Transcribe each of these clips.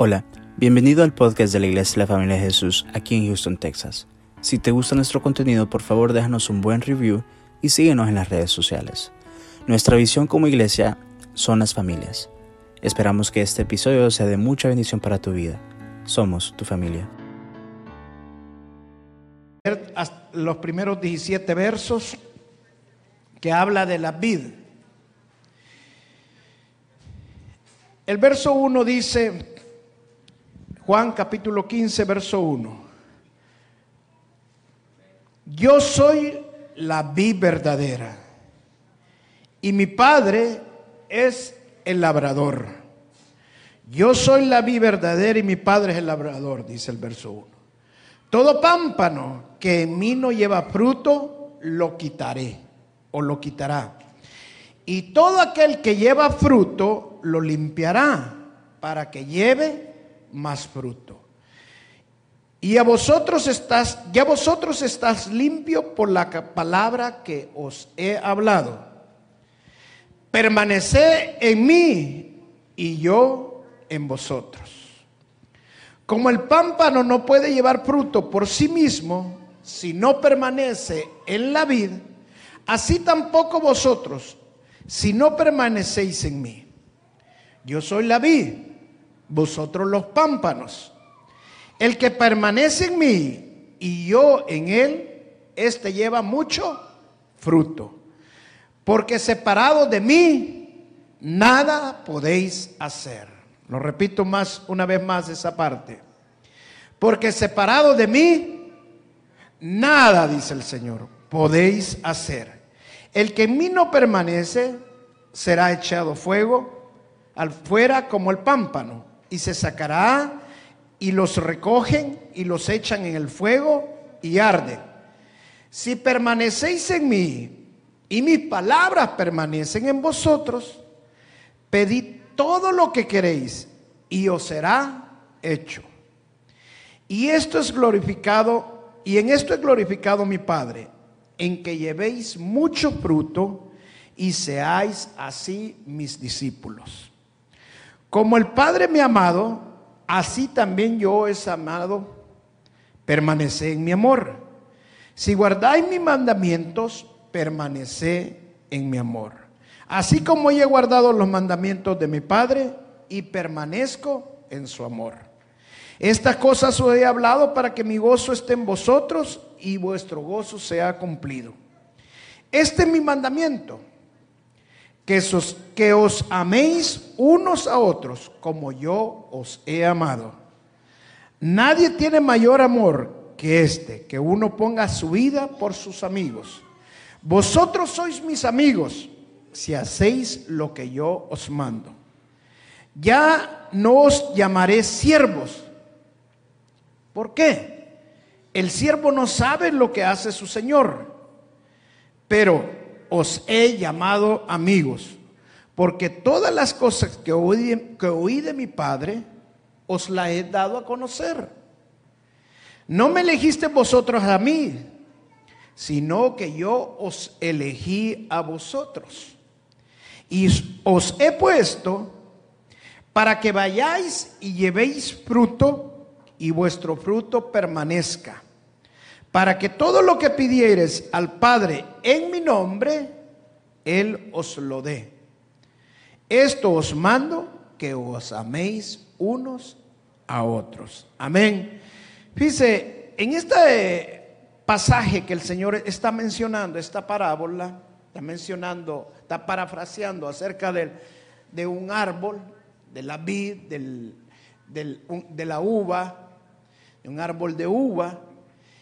Hola, bienvenido al podcast de la Iglesia de la Familia de Jesús aquí en Houston, Texas. Si te gusta nuestro contenido, por favor déjanos un buen review y síguenos en las redes sociales. Nuestra visión como iglesia son las familias. Esperamos que este episodio sea de mucha bendición para tu vida. Somos tu familia. Los primeros 17 versos que habla de la vid. El verso 1 dice, Juan capítulo 15, verso 1. Yo soy la vid verdadera y mi padre es el labrador. Yo soy la vid verdadera y mi padre es el labrador, dice el verso 1. Todo pámpano que en mí no lleva fruto, lo quitaré o lo quitará. Y todo aquel que lleva fruto, lo limpiará para que lleve más fruto. Y a vosotros estás, ya vosotros estás limpio por la palabra que os he hablado. Permaneced en mí y yo en vosotros. Como el pámpano no puede llevar fruto por sí mismo si no permanece en la vid, así tampoco vosotros si no permanecéis en mí. Yo soy la vid vosotros los pámpanos. El que permanece en mí y yo en él, éste lleva mucho fruto. Porque separado de mí, nada podéis hacer. Lo repito más, una vez más esa parte. Porque separado de mí, nada, dice el Señor, podéis hacer. El que en mí no permanece será echado fuego al fuera como el pámpano y se sacará y los recogen y los echan en el fuego y arden. Si permanecéis en mí y mis palabras permanecen en vosotros, pedid todo lo que queréis y os será hecho. Y esto es glorificado, y en esto es glorificado mi Padre, en que llevéis mucho fruto y seáis así mis discípulos. Como el Padre me ha amado, así también yo he amado. Permanece en mi amor. Si guardáis mis mandamientos, permanece en mi amor. Así como he guardado los mandamientos de mi Padre y permanezco en su amor. Estas cosas os he hablado para que mi gozo esté en vosotros y vuestro gozo sea cumplido. Este es mi mandamiento que, os améis unos a otros como yo os he amado. Nadie tiene mayor amor que este, que uno ponga su vida por sus amigos. Vosotros sois mis amigos si hacéis lo que yo os mando. Ya no os llamaré siervos. ¿Por qué? El siervo no sabe lo que hace su Señor, pero os he llamado amigos, porque todas las cosas que oí, de mi Padre, os las he dado a conocer. No me elegiste vosotros a mí, sino que yo os elegí a vosotros. Y os he puesto para que vayáis y llevéis fruto y vuestro fruto permanezca para que todo lo que pidieres al Padre en mi nombre, Él os lo dé. Esto os mando que os améis unos a otros. Amén. Fíjese, en este pasaje que el Señor está mencionando, esta parábola, está mencionando, está parafraseando acerca de un árbol, de la vid, de la uva, de un árbol de uva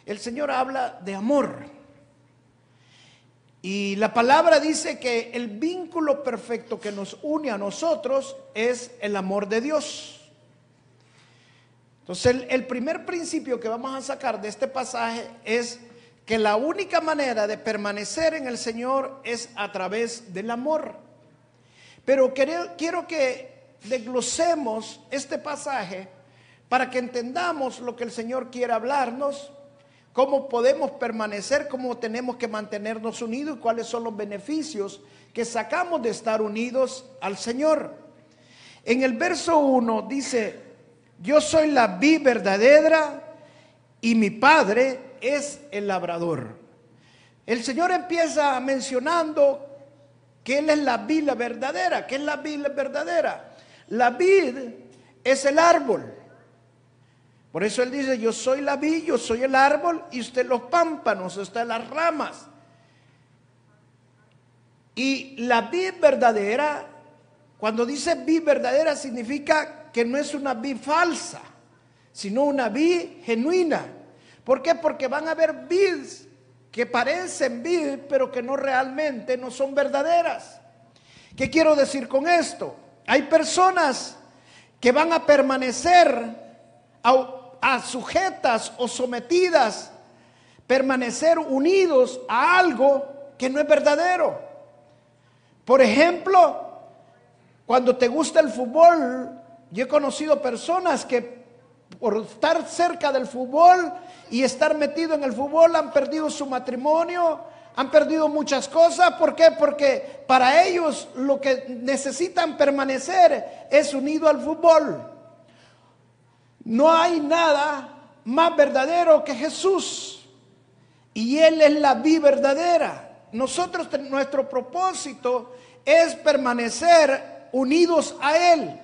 el Señor habla de amor. Y la palabra dice que el vínculo perfecto que nos une a nosotros es el amor de Dios. Entonces el, primer principio que vamos a sacar de este pasaje es que la única manera de permanecer en el Señor es a través del amor. Pero quiero, quiero que desglosemos este pasaje para que entendamos lo que el Señor quiere hablarnos cómo podemos permanecer, cómo tenemos que mantenernos unidos y cuáles son los beneficios que sacamos de estar unidos al Señor. En el verso 1 dice, yo soy la vid verdadera y mi padre es el labrador. El Señor empieza mencionando que Él es la vid verdadera. ¿Qué es la vid verdadera? La vid es el árbol. Por eso Él dice, yo soy la vid, yo soy el árbol y usted los pámpanos, usted las ramas. Y la vid verdadera, cuando dice vid verdadera, significa que no es una vid falsa, sino una vid genuina. ¿Por qué? Porque van a haber vids que parecen vid, pero que no realmente no son verdaderas. ¿Qué quiero decir con esto? Hay personas que van a permanecer a, sujetas o sometidas, permanecer unidos a algo que no es verdadero. Por ejemplo, cuando te gusta el fútbol, yo he conocido personas que por estar cerca del fútbol y estar metido en el fútbol han perdido su matrimonio, han perdido muchas cosas. ¿Por qué? Porque para ellos lo que necesitan permanecer es unido al fútbol. No hay nada más verdadero que Jesús. Y Él es la vida verdadera. Nosotros, nuestro propósito es permanecer unidos a Él.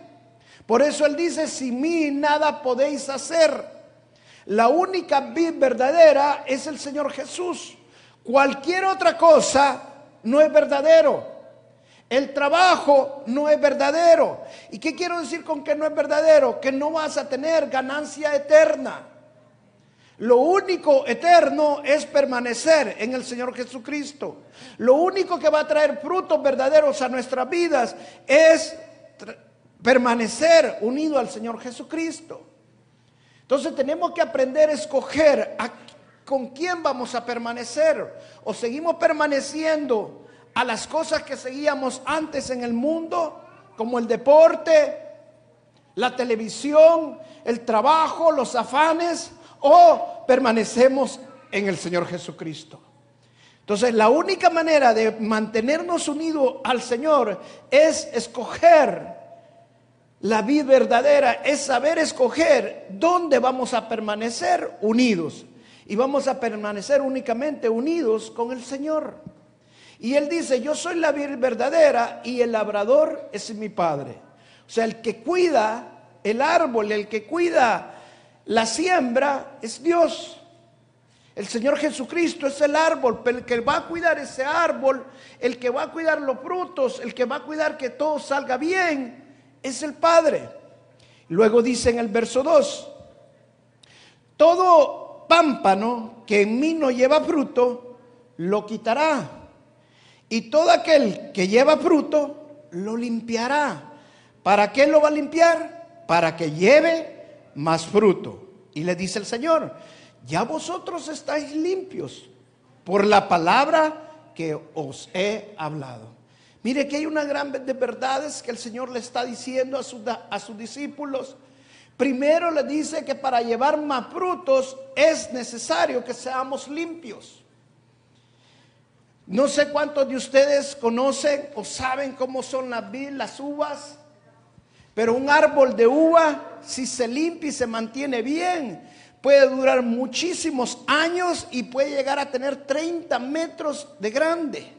Por eso Él dice, sin mí nada podéis hacer. La única vida verdadera es el Señor Jesús. Cualquier otra cosa no es verdadero. El trabajo no es verdadero. ¿Y qué quiero decir con que no es verdadero? Que no vas a tener ganancia eterna. Lo único eterno es permanecer en el Señor Jesucristo. Lo único que va a traer frutos verdaderos a nuestras vidas es permanecer unido al Señor Jesucristo. Entonces tenemos que aprender a escoger con quién vamos a permanecer. O seguimos permaneciendo a las cosas que seguíamos antes en el mundo, como el deporte, la televisión, el trabajo, los afanes, o permanecemos en el Señor Jesucristo. Entonces, la única manera de mantenernos unidos al Señor es escoger la vida verdadera, es saber escoger dónde vamos a permanecer unidos. Y vamos a permanecer únicamente unidos con el Señor. Y él dice, yo soy la verdadera y el labrador es mi padre. O sea, el que cuida el árbol, el que cuida la siembra es Dios. El Señor Jesucristo es el árbol, pero el que va a cuidar ese árbol, el que va a cuidar los frutos, el que va a cuidar que todo salga bien, es el Padre. Luego dice en el verso 2, todo pámpano que en mí no lleva fruto, lo quitará y todo aquel que lleva fruto lo limpiará. ¿Para qué lo va a limpiar? Para que lleve más fruto. Y le dice el Señor, ya vosotros estáis limpios por la palabra que os he hablado. Mire que hay una gran de verdades que el Señor le está diciendo a, a sus discípulos. Primero le dice que para llevar más frutos es necesario que seamos limpios. No sé cuántos de ustedes conocen o saben cómo son las uvas, pero un árbol de uva, si se limpia y se mantiene bien, puede durar muchísimos años y puede llegar a tener 30 metros de grande.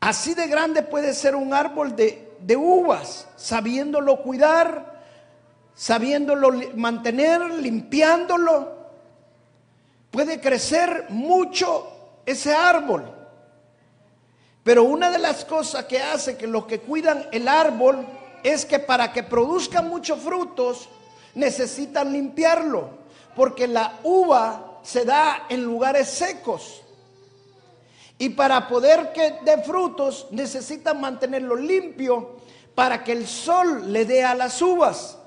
Así de grande puede ser un árbol de, de uvas, sabiéndolo cuidar, sabiéndolo mantener, limpiándolo. Puede crecer mucho ese árbol. Pero una de las cosas que hace que los que cuidan el árbol es que para que produzca muchos frutos necesitan limpiarlo, porque la uva se da en lugares secos. Y para poder que dé frutos necesitan mantenerlo limpio para que el sol le dé a las uvas.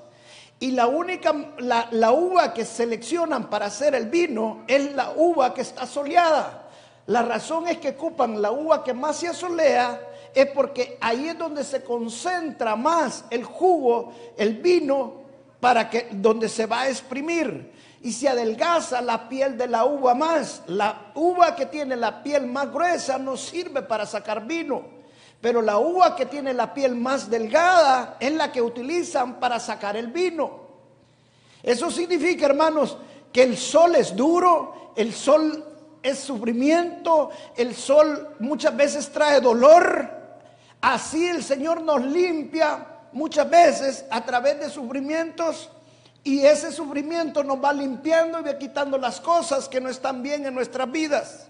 Y la única, la, la uva que seleccionan para hacer el vino es la uva que está soleada. La razón es que ocupan la uva que más se asolea, es porque ahí es donde se concentra más el jugo, el vino, para que donde se va a exprimir y se adelgaza la piel de la uva más. La uva que tiene la piel más gruesa no sirve para sacar vino, pero la uva que tiene la piel más delgada es la que utilizan para sacar el vino. Eso significa, hermanos, que el sol es duro, el sol es sufrimiento, el sol muchas veces trae dolor. Así el Señor nos limpia muchas veces a través de sufrimientos y ese sufrimiento nos va limpiando y va quitando las cosas que no están bien en nuestras vidas.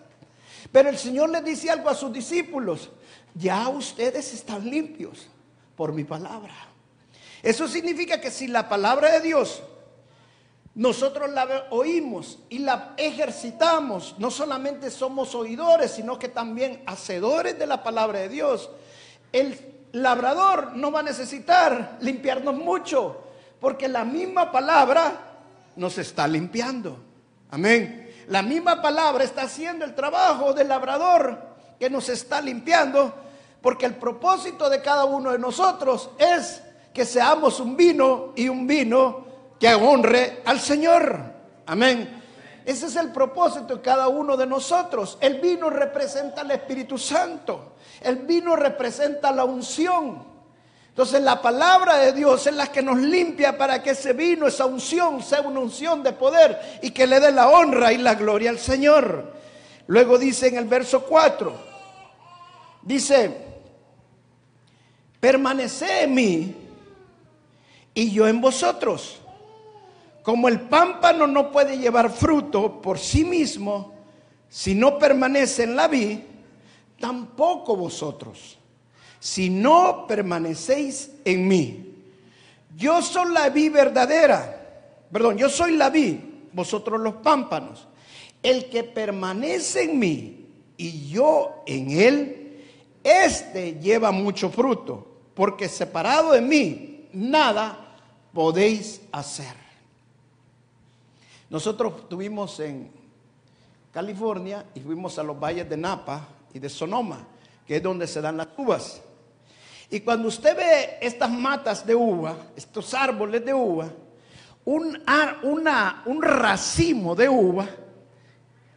Pero el Señor le dice algo a sus discípulos, ya ustedes están limpios por mi palabra. Eso significa que si la palabra de Dios nosotros la oímos y la ejercitamos, no solamente somos oidores, sino que también hacedores de la palabra de Dios. El labrador no va a necesitar limpiarnos mucho, porque la misma palabra nos está limpiando. Amén. La misma palabra está haciendo el trabajo del labrador que nos está limpiando, porque el propósito de cada uno de nosotros es que seamos un vino y un vino que honre al Señor. Amén. Ese es el propósito de cada uno de nosotros. El vino representa al Espíritu Santo. El vino representa la unción. Entonces la palabra de Dios es la que nos limpia para que ese vino, esa unción, sea una unción de poder y que le dé la honra y la gloria al Señor. Luego dice en el verso 4, dice, permanece en mí y yo en vosotros. Como el pámpano no puede llevar fruto por sí mismo si no permanece en la vid, tampoco vosotros, si no permanecéis en mí. Yo soy la vid verdadera, perdón, yo soy la vid, vosotros los pámpanos. El que permanece en mí y yo en él, este lleva mucho fruto, porque separado de mí, nada podéis hacer. Nosotros estuvimos en California y fuimos a los valles de Napa y de Sonoma, que es donde se dan las uvas. Y cuando usted ve estas matas de uva, estos árboles de uva, un, una, un racimo de uva,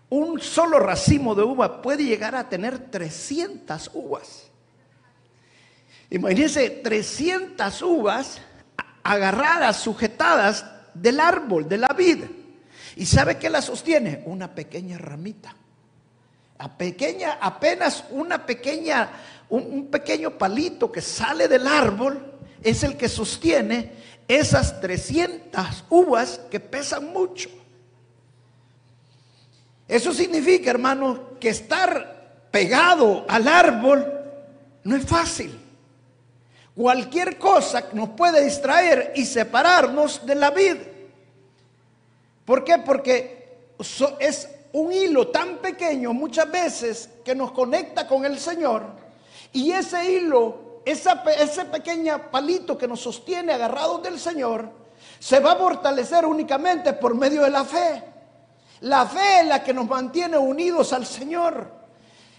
un solo racimo de uva puede llegar a tener 300 uvas. Imagínense 300 uvas agarradas, sujetadas del árbol, de la vid. ¿Y sabe qué la sostiene? Una pequeña ramita. A pequeña, apenas una pequeña, un, pequeño palito que sale del árbol es el que sostiene esas 300 uvas que pesan mucho. Eso significa, hermano, que estar pegado al árbol no es fácil. Cualquier cosa nos puede distraer y separarnos de la vida. ¿Por qué? Porque es un hilo tan pequeño muchas veces que nos conecta con el Señor y ese hilo, ese pequeño palito que nos sostiene agarrados del Señor, se va a fortalecer únicamente por medio de la fe. La fe es la que nos mantiene unidos al Señor.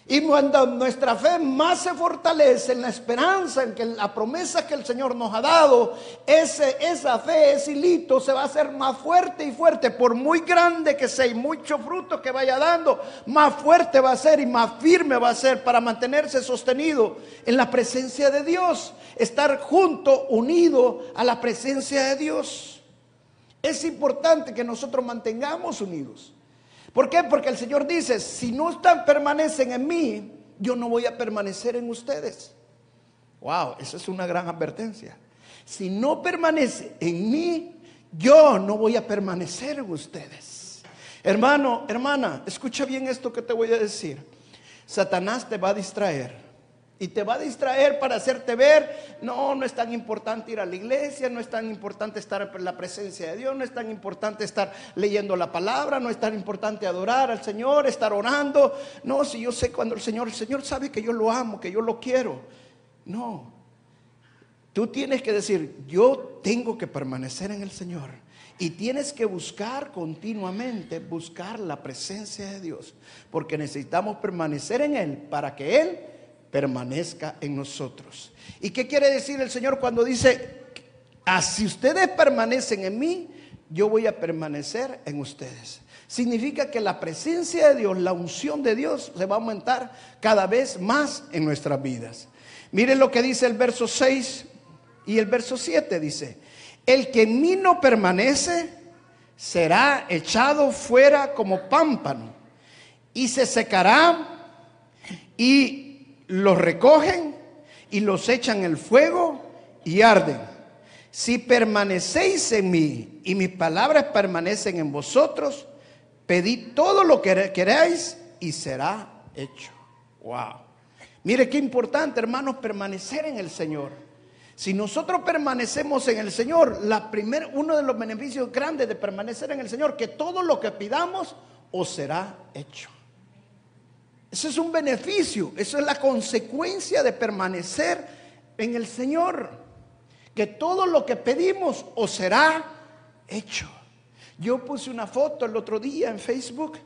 Y cuando nuestra fe más se fortalece en la esperanza, en que la promesa que el Señor nos ha dado, ese, esa fe, ese hilito se va a hacer más fuerte y fuerte. Por muy grande que sea y mucho fruto que vaya dando, más fuerte va a ser y más firme va a ser para mantenerse sostenido en la presencia de Dios. Estar junto, unido a la presencia de Dios. Es importante que nosotros mantengamos unidos. ¿Por qué? Porque el Señor dice, si no están, permanecen en mí, yo no voy a permanecer en ustedes. Wow, esa es una gran advertencia. Si no permanece en mí, yo no voy a permanecer en ustedes. Hermano, hermana, escucha bien esto que te voy a decir. Satanás te va a distraer y te va a distraer para hacerte ver, no, no es tan importante ir a la iglesia, no es tan importante estar en la presencia de Dios, no es tan importante estar leyendo la palabra, no es tan importante adorar al Señor, estar orando. No, si yo sé cuando el Señor, el Señor sabe que yo lo amo, que yo lo quiero. No, tú tienes que decir, yo tengo que permanecer en el Señor. Y tienes que buscar continuamente, buscar la presencia de Dios, porque necesitamos permanecer en Él para que Él permanezca en nosotros. ¿Y qué quiere decir el Señor cuando dice, así ustedes permanecen en mí, yo voy a permanecer en ustedes? Significa que la presencia de Dios, la unción de Dios se va a aumentar cada vez más en nuestras vidas. Miren lo que dice el verso 6 y el verso 7 dice, el que en mí no permanece, será echado fuera como pámpano y se secará y los recogen y los echan en el fuego y arden. Si permanecéis en mí y mis palabras permanecen en vosotros, pedid todo lo que queráis y será hecho. Wow. Mire qué importante, hermanos, permanecer en el Señor. Si nosotros permanecemos en el Señor, la primer, uno de los beneficios grandes de permanecer en el Señor, que todo lo que pidamos os será hecho. Eso es un beneficio, eso es la consecuencia de permanecer en el Señor. Que todo lo que pedimos os será hecho. Yo puse una foto el otro día en Facebook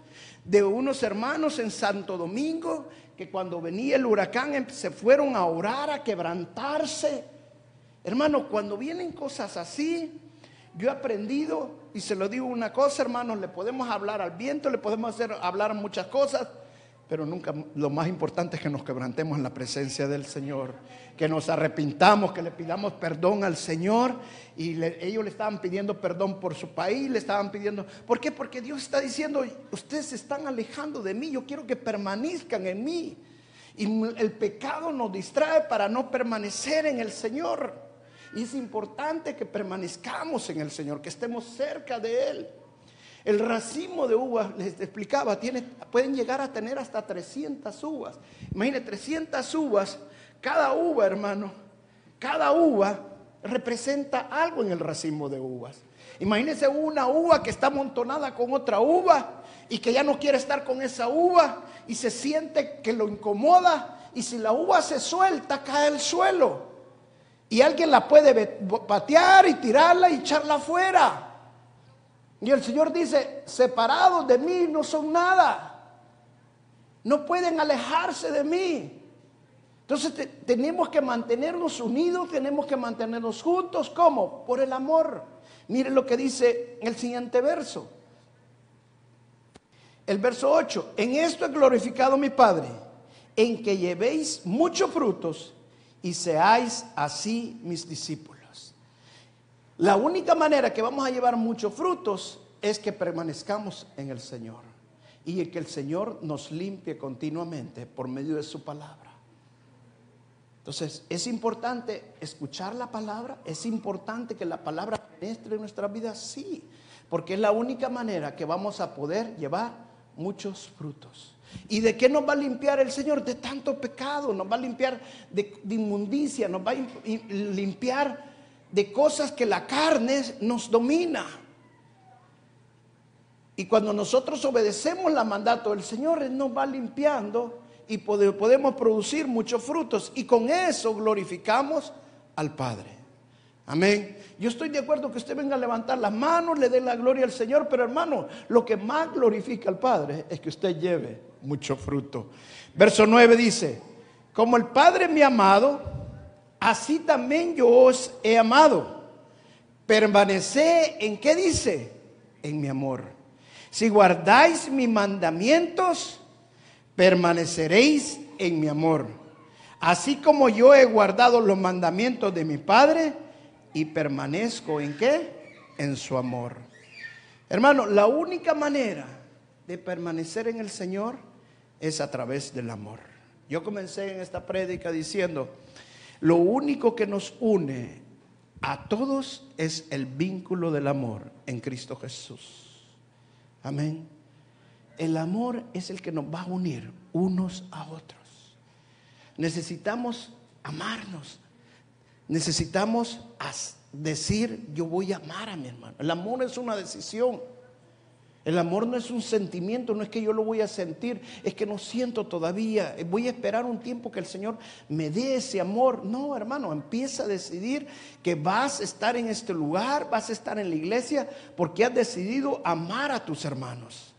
de unos hermanos en Santo Domingo que cuando venía el huracán em, se fueron a orar, a quebrantarse. Hermano, cuando vienen cosas así, yo he aprendido, y se lo digo una cosa, hermanos, le podemos hablar al viento, le podemos hacer hablar muchas cosas, pero nunca, lo más importante es que nos quebrantemos en la presencia del Señor, que nos arrepintamos, que le pidamos perdón al Señor. Y ellos le estaban pidiendo perdón por su país, le estaban pidiendo, ¿por qué? Porque Dios está diciendo, ustedes se están alejando de mí, yo quiero que permanezcan en mí. Y el pecado nos distrae para no permanecer en el Señor. Y es importante que permanezcamos en el Señor, que estemos cerca de Él. El racimo de uvas, les explicaba, tiene, pueden llegar a tener hasta 300 uvas. Imagínense, 300 uvas, cada uva, hermano, cada uva representa algo en el racimo de uvas. Imagínense una uva que está amontonada con otra uva y que ya no quiere estar con esa uva y se siente que lo incomoda y si la uva se suelta cae al suelo y alguien la puede patear y tirarla y echarla afuera. Y el Señor dice, separados de mí no son nada. No pueden alejarse de mí. Entonces tenemos que mantenernos unidos, tenemos que mantenernos juntos. ¿Cómo? Por el amor. Miren lo que dice el siguiente verso. El verso 8. En esto he glorificado mi Padre, en que llevéis muchos frutos y seáis así mis discípulos. La única manera que vamos a llevar muchos frutos es que permanezcamos en el Señor y que el Señor nos limpie continuamente por medio de su palabra. Entonces, es importante escuchar la palabra, es importante que la palabra penetre en nuestra vida, sí, porque es la única manera que vamos a poder llevar muchos frutos. ¿Y de qué nos va a limpiar el Señor? De tanto pecado, nos va a limpiar de, de inmundicia, nos va a limpiar de cosas que la carne nos domina. Y cuando nosotros obedecemos la mandato del Señor, Él nos va limpiando y podemos producir muchos frutos. Y con eso glorificamos al Padre. Amén. Yo estoy de acuerdo que usted venga a levantar las manos, le dé la gloria al Señor, pero hermano, lo que más glorifica al Padre es que usted lleve mucho fruto. Verso 9 dice, como el Padre me amado, así también yo os he amado. Permaneced en qué dice? En mi amor. Si guardáis mis mandamientos, permaneceréis en mi amor. Así como yo he guardado los mandamientos de mi Padre y permanezco en qué? En su amor. Hermano, la única manera de permanecer en el Señor es a través del amor. Yo comencé en esta prédica diciendo, lo único que nos une a todos es el vínculo del amor en Cristo Jesús. Amén. El amor es el que nos va a unir unos a otros. Necesitamos amarnos. Necesitamos decir, yo voy a amar a mi hermano. El amor es una decisión. El amor no es un sentimiento, no es que yo lo voy a sentir, es que no siento todavía. Voy a esperar un tiempo que el Señor me dé ese amor. No, hermano, empieza a decidir que vas a estar en este lugar, vas a estar en la iglesia, porque has decidido amar a tus hermanos.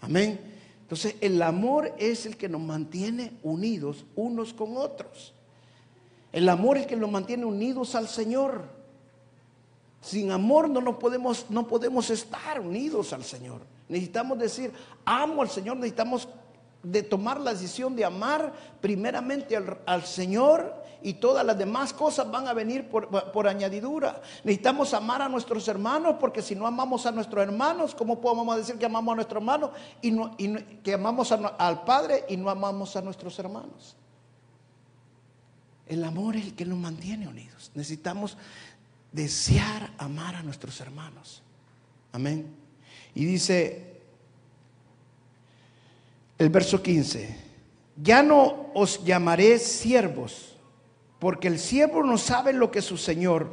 Amén. Entonces, el amor es el que nos mantiene unidos unos con otros. El amor es el que nos mantiene unidos al Señor. Sin amor no, nos podemos, no podemos estar unidos al Señor. Necesitamos decir, amo al Señor, necesitamos de tomar la decisión de amar primeramente al, al Señor y todas las demás cosas van a venir por, añadidura. Necesitamos amar a nuestros hermanos porque si no amamos a nuestros hermanos, ¿cómo podemos decir que amamos a nuestros hermanos y, no, que amamos al Padre y no amamos a nuestros hermanos? El amor es el que nos mantiene unidos. Necesitamos desear amar a nuestros hermanos. Amén. Y dice el verso 15 ya no os llamaré siervos, porque el siervo no sabe lo que es su Señor,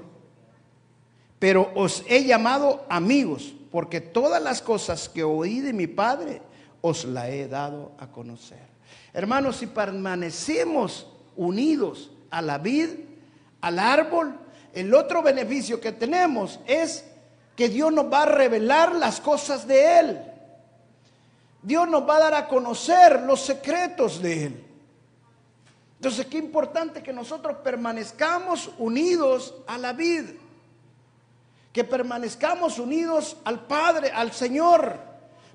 pero os he llamado amigos, porque todas las cosas que oí de mi Padre os la he dado a conocer. Hermanos, si permanecemos unidos a la vid, al árbol, el otro beneficio que tenemos es que Dios nos va a revelar las cosas de Él. Dios nos va a dar a conocer los secretos de Él. Entonces, qué importante que nosotros permanezcamos unidos a la vida, que permanezcamos unidos al Padre, al Señor,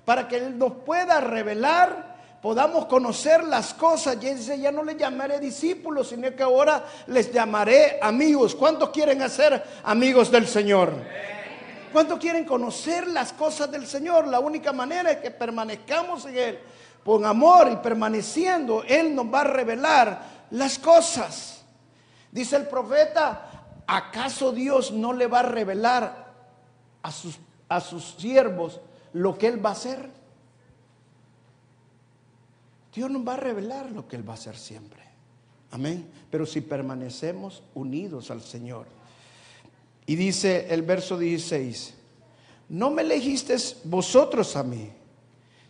para que Él nos pueda revelar, podamos conocer las cosas. Y dice, ya no les llamaré discípulos, sino que ahora les llamaré amigos. ¿Cuántos quieren hacer amigos del Señor? ¿Cuántos quieren conocer las cosas del Señor? La única manera es que permanezcamos en Él. Con amor y permaneciendo, Él nos va a revelar las cosas. Dice el profeta, ¿acaso Dios no le va a revelar a sus, a sus siervos lo que Él va a hacer? Dios nos va a revelar lo que Él va a hacer siempre. Amén. Pero si permanecemos unidos al Señor. Y dice el verso 16, no me elegisteis vosotros a mí,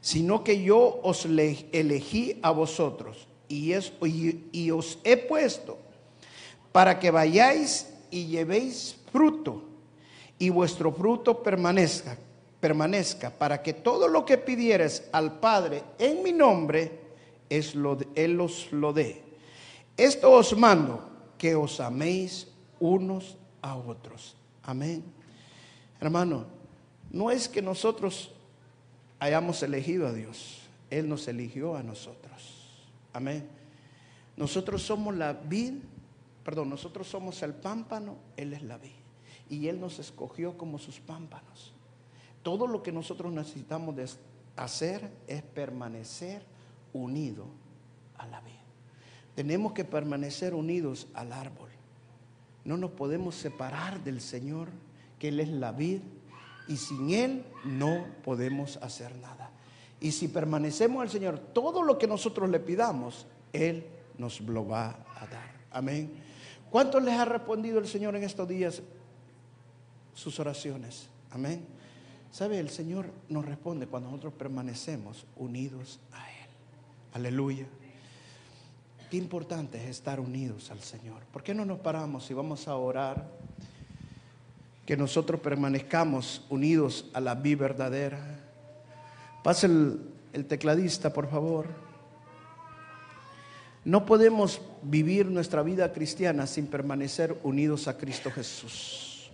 sino que yo os elegí a vosotros y, y os he puesto para que vayáis y llevéis fruto y vuestro fruto permanezca, permanezca, para que todo lo que pidieres al Padre en mi nombre, es lo, Él os lo dé. Esto os mando, que os améis unos a otros. Amén. Hermano, no es que nosotros hayamos elegido a Dios, Él nos eligió a nosotros. Amén. Nosotros somos la vid, perdón, nosotros somos el pámpano, Él es la vid. Y Él nos escogió como sus pámpanos. Todo lo que nosotros necesitamos hacer es permanecer unido a la vid. Tenemos que permanecer unidos al árbol. No nos podemos separar del Señor, que Él es la vid, y sin Él no podemos hacer nada. Y si permanecemos al Señor, todo lo que nosotros le pidamos, Él nos lo va a dar. Amén. ¿Cuántos les ha respondido el Señor en estos días sus oraciones? Amén. ¿Sabe? El Señor nos responde cuando nosotros permanecemos unidos a Él. Aleluya. Qué importante es estar unidos al Señor. ¿Por qué no nos paramos y vamos a orar? Que nosotros permanezcamos unidos a la vida verdadera. Pase el, tecladista, por favor. No podemos vivir nuestra vida cristiana sin permanecer unidos a Cristo Jesús.